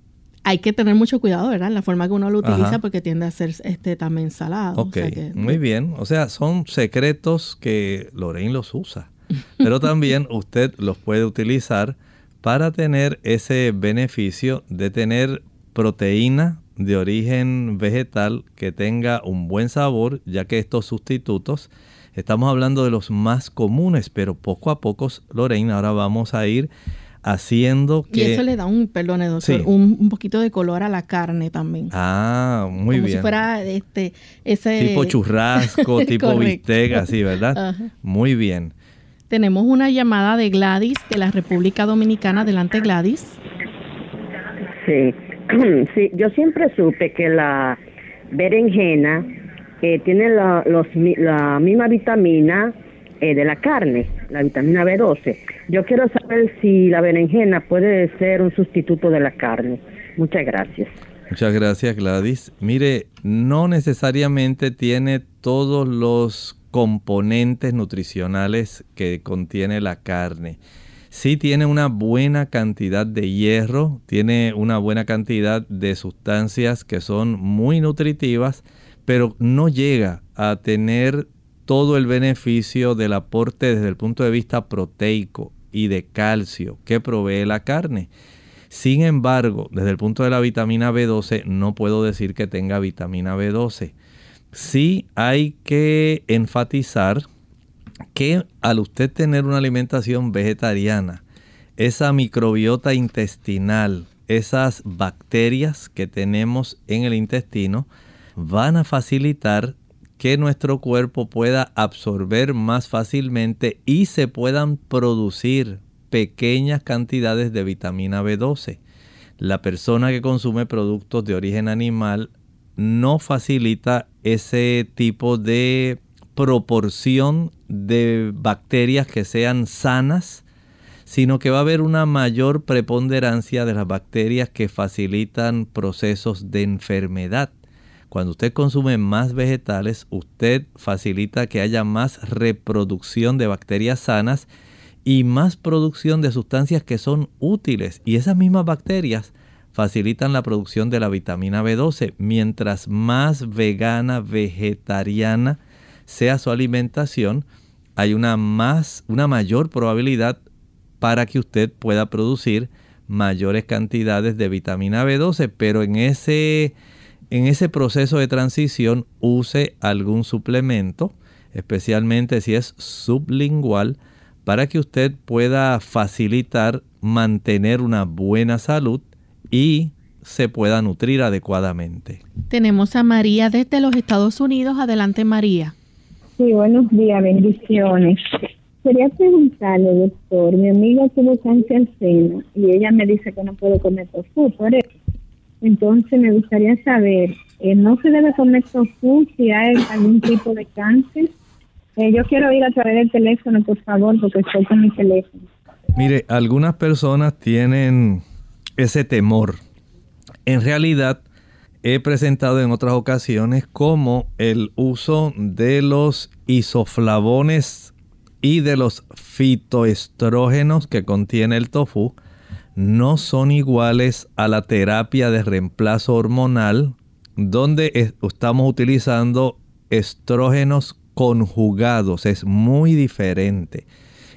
hay que tener mucho cuidado, ¿verdad? La forma que uno lo utiliza porque tiende a ser este también salado. Ok, muy bien. O sea, son secretos que Lorraine los usa. Pero también usted los puede utilizar para tener ese beneficio de tener proteína de origen vegetal que tenga un buen sabor, ya que estos sustitutos, estamos hablando de los más comunes, pero poco a poco, Lorraine, ahora vamos a ir haciendo que... Y eso le da un, perdón, doctor, un, poquito de color a la carne también. Ah, muy bien. Como si fuera este, ese... Tipo churrasco, tipo bistec, así, ¿verdad? Muy bien. Tenemos una llamada de Gladys de la República Dominicana. Adelante, Gladys. Sí, sí, yo siempre supe que la berenjena tiene la, los, la misma vitamina eh, de la carne, la vitamina B12. Yo quiero saber si la berenjena puede ser un sustituto de la carne. Muchas gracias. Muchas gracias Gladys. Mire, no necesariamente tiene todos los componentes nutricionales que contiene la carne. Sí tiene una buena cantidad de hierro, tiene una buena cantidad de sustancias que son muy nutritivas, pero no llega a tener todo el beneficio del aporte desde el punto de vista proteico y de calcio que provee la carne. Sin embargo, desde el punto de la vitamina B12, no puedo decir que tenga vitamina B12. Sí hay que enfatizar que al usted tener una alimentación vegetariana, esa microbiota intestinal, esas bacterias que tenemos en el intestino, van a facilitar que nuestro cuerpo pueda absorber más fácilmente y se puedan producir pequeñas cantidades de vitamina B12. La persona que consume productos de origen animal no facilita ese tipo de proporción de bacterias que sean sanas, sino que va a haber una mayor preponderancia de las bacterias que facilitan procesos de enfermedad. Cuando usted consume más vegetales, usted facilita que haya más reproducción de bacterias sanas y más producción de sustancias que son útiles. Y esas mismas bacterias facilitan la producción de la vitamina B12. Mientras más vegana, vegetariana sea su alimentación, hay una, más, una mayor probabilidad para que usted pueda producir mayores cantidades de vitamina B12, pero en ese en ese proceso de transición use algún suplemento, especialmente si es sublingual, para que usted pueda facilitar mantener una buena salud y se pueda nutrir adecuadamente. Tenemos a María desde los Estados Unidos. Adelante, María. Sí, buenos días, bendiciones. Quería preguntarle, doctor, mi amiga tuvo cáncer seno y ella me dice que no puede comer tofu por eso. Entonces me gustaría saber, eh, ¿no se debe comer tofu si hay algún tipo de cáncer? Eh, yo quiero ir a través del teléfono, por favor, porque estoy con mi teléfono. Mire, algunas personas tienen ese temor. En realidad, he presentado en otras ocasiones como el uso de los isoflavones y de los fitoestrógenos que contiene el tofu no son iguales a la terapia de reemplazo hormonal donde estamos utilizando estrógenos conjugados. Es muy diferente.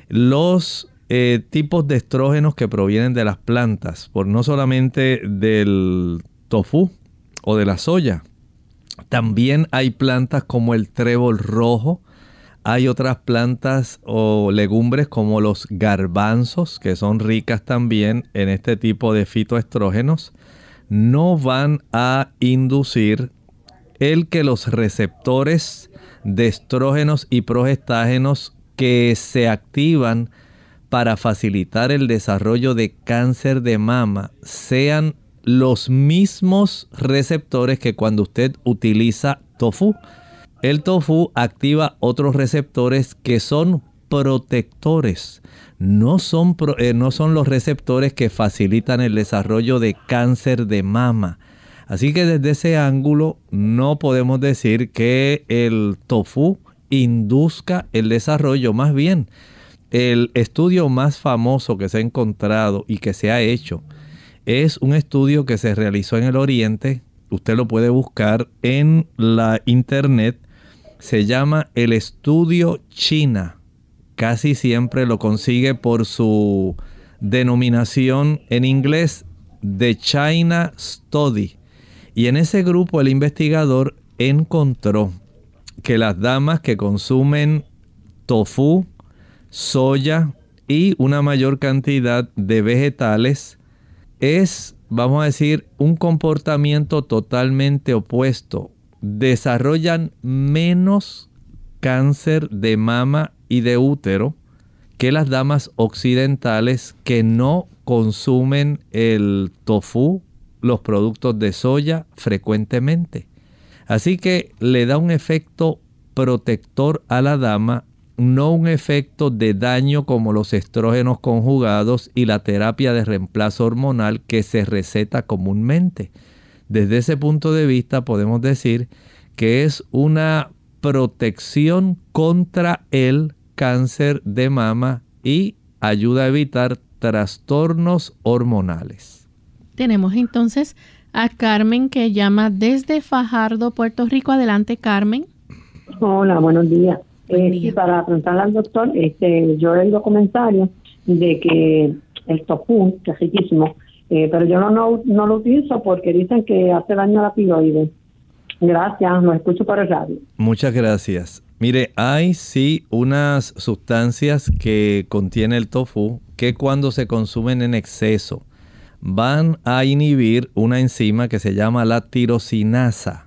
Los eh, tipos de estrógenos que provienen de las plantas, por no solamente del tofu o de la soya, también hay plantas como el trébol rojo, hay otras plantas o legumbres como los garbanzos, que son ricas también en este tipo de fitoestrógenos. No van a inducir el que los receptores de estrógenos y progestágenos que se activan para facilitar el desarrollo de cáncer de mama sean los mismos receptores que cuando usted utiliza tofu. El tofu activa otros receptores que son protectores. No son, eh, no son los receptores que facilitan el desarrollo de cáncer de mama. Así que desde ese ángulo no podemos decir que el tofu induzca el desarrollo. Más bien, el estudio más famoso que se ha encontrado y que se ha hecho es un estudio que se realizó en el Oriente. Usted lo puede buscar en la internet. Se llama el estudio China. Casi siempre lo consigue por su denominación en inglés The China Study. Y en ese grupo el investigador encontró que las damas que consumen tofu, soya y una mayor cantidad de vegetales es, vamos a decir, un comportamiento totalmente opuesto. Desarrollan menos cáncer de mama y de útero que las damas occidentales que no consumen el tofu, los productos de soya frecuentemente. Así que le da un efecto protector a la dama, no un efecto de daño como los estrógenos conjugados y la terapia de reemplazo hormonal que se receta comúnmente. Desde ese punto de vista podemos decir que es una protección contra el cáncer de mama y ayuda a evitar trastornos hormonales. Tenemos entonces a Carmen que llama desde Fajardo, Puerto Rico. Adelante, Carmen. Hola, buenos días. Eh, para preguntarle al doctor, este, yo he oído comentarios de que el tofu, que es riquísimo, eh, pero yo no, no, no, lo utilizo porque dicen que hace daño a la tiroides. Gracias, lo escucho por el radio. Muchas gracias. Mire, hay sí unas sustancias que contiene el tofu que cuando se consumen en exceso van a inhibir una enzima que se llama la tirosinasa.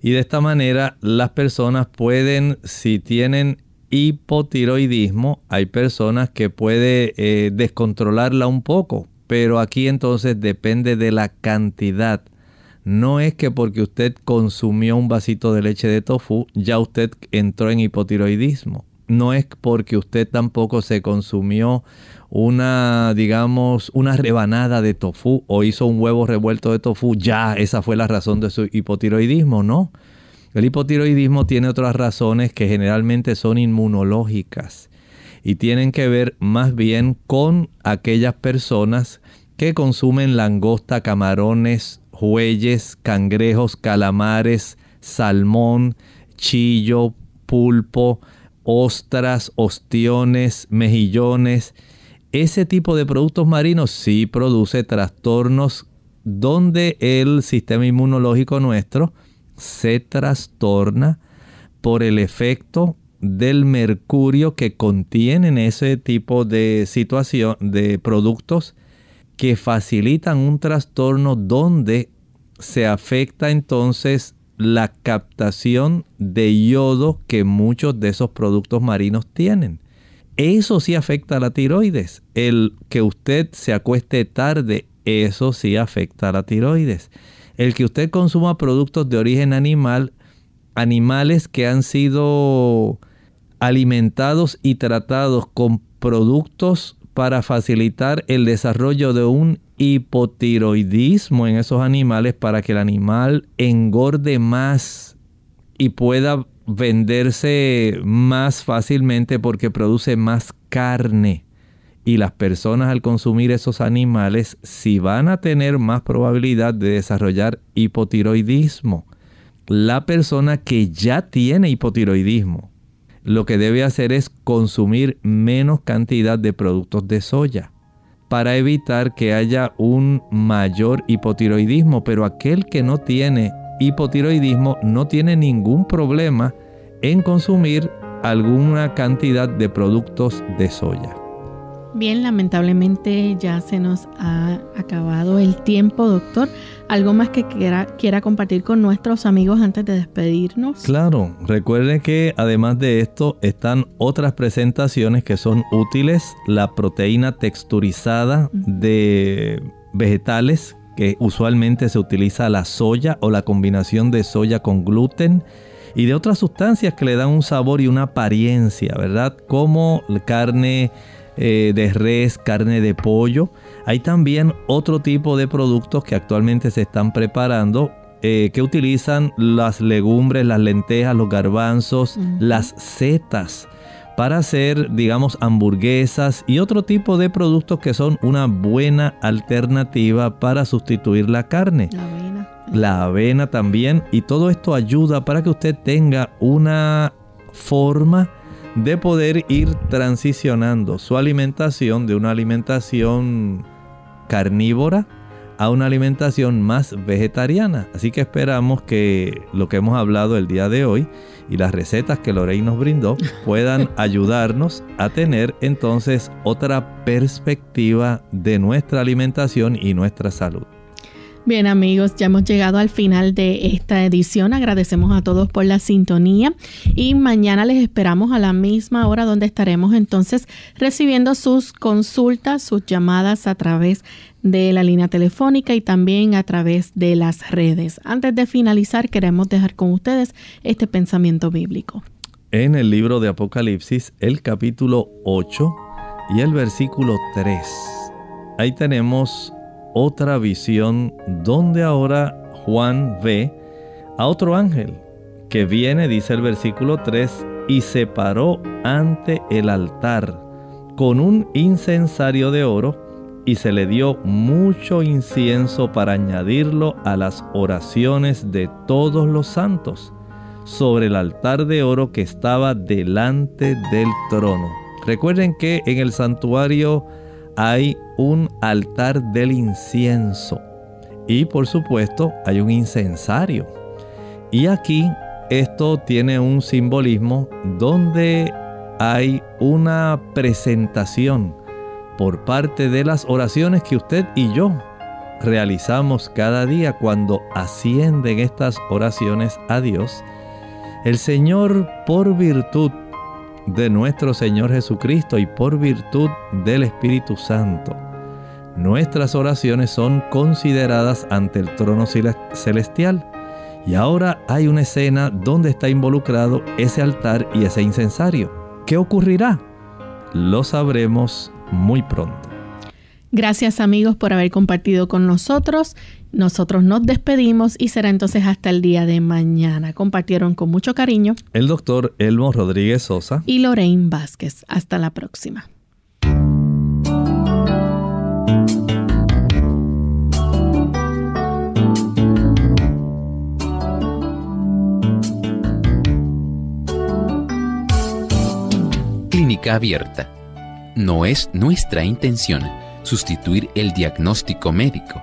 Y de esta manera las personas pueden, si tienen hipotiroidismo, hay personas que puede eh, descontrolarla un poco, pero aquí entonces depende de la cantidad no es que porque usted consumió un vasito de leche de tofu, ya usted entró en hipotiroidismo. No es porque usted tampoco se consumió una, digamos, una rebanada de tofu o hizo un huevo revuelto de tofu, ya esa fue la razón de su hipotiroidismo, no. El hipotiroidismo tiene otras razones que generalmente son inmunológicas y tienen que ver más bien con aquellas personas que consumen langosta, camarones, jueyes, cangrejos, calamares, salmón, chillo, pulpo, ostras, ostiones, mejillones. Ese tipo de productos marinos sí produce trastornos donde el sistema inmunológico nuestro se trastorna por el efecto del mercurio que contienen ese tipo de situación de productos que facilitan un trastorno donde se afecta entonces la captación de yodo que muchos de esos productos marinos tienen. Eso sí afecta a la tiroides. El que usted se acueste tarde, eso sí afecta a la tiroides. El que usted consuma productos de origen animal, animales que han sido alimentados y tratados con productos para facilitar el desarrollo de un hipotiroidismo en esos animales para que el animal engorde más y pueda venderse más fácilmente porque produce más carne. Y las personas al consumir esos animales si van a tener más probabilidad de desarrollar hipotiroidismo. La persona que ya tiene hipotiroidismo lo que debe hacer es consumir menos cantidad de productos de soya para evitar que haya un mayor hipotiroidismo. Pero aquel que no tiene hipotiroidismo no tiene ningún problema en consumir alguna cantidad de productos de soya. Bien, lamentablemente ya se nos ha acabado el tiempo, doctor. ¿Algo más que quiera, quiera compartir con nuestros amigos antes de despedirnos? Claro, recuerde que además de esto están otras presentaciones que son útiles. La proteína texturizada de vegetales, que usualmente se utiliza la soya o la combinación de soya con gluten y de otras sustancias que le dan un sabor y una apariencia, ¿verdad? Como carne eh, de res, carne de pollo. Hay también otro tipo de productos que actualmente se están preparando eh, que utilizan las legumbres, las lentejas, los garbanzos, las setas para hacer, digamos, hamburguesas y otro tipo de productos que son una buena alternativa para sustituir la carne. La avena. La avena también. Y todo esto ayuda para que usted tenga una forma de poder ir transicionando su alimentación de una alimentación carnívora a una alimentación más vegetariana. Así que esperamos que lo que hemos hablado el día de hoy y las recetas que Lorraine nos brindó puedan ayudarnos a tener entonces otra perspectiva de nuestra alimentación y nuestra salud. Bien amigos, ya hemos llegado al final de esta edición. Agradecemos a todos por la sintonía y mañana les esperamos a la misma hora donde estaremos entonces recibiendo sus consultas, sus llamadas a través de la línea telefónica y también a través de las redes. Antes de finalizar, queremos dejar con ustedes este pensamiento bíblico. En el libro de Apocalipsis, el capítulo 8 y el versículo 3. Ahí tenemos otra visión donde ahora Juan ve a otro ángel que viene, dice el versículo 3, y se paró ante el altar con un incensario de oro y se le dio mucho incienso para añadirlo a las oraciones de todos los santos sobre el altar de oro que estaba delante del trono. Recuerden que en el santuario hay un altar del incienso y por supuesto hay un incensario. Y aquí esto tiene un simbolismo donde hay una presentación por parte de las oraciones que usted y yo realizamos cada día cuando ascienden estas oraciones a Dios. El Señor por virtud de nuestro Señor Jesucristo y por virtud del Espíritu Santo. Nuestras oraciones son consideradas ante el trono celestial. Y ahora hay una escena donde está involucrado ese altar y ese incensario. ¿Qué ocurrirá? Lo sabremos muy pronto. Gracias amigos por haber compartido con nosotros. Nosotros nos despedimos y será entonces hasta el día de mañana. Compartieron con mucho cariño el doctor Elmo Rodríguez Sosa y Lorraine Vázquez. Hasta la próxima. Clínica abierta. No es nuestra intención sustituir el diagnóstico médico.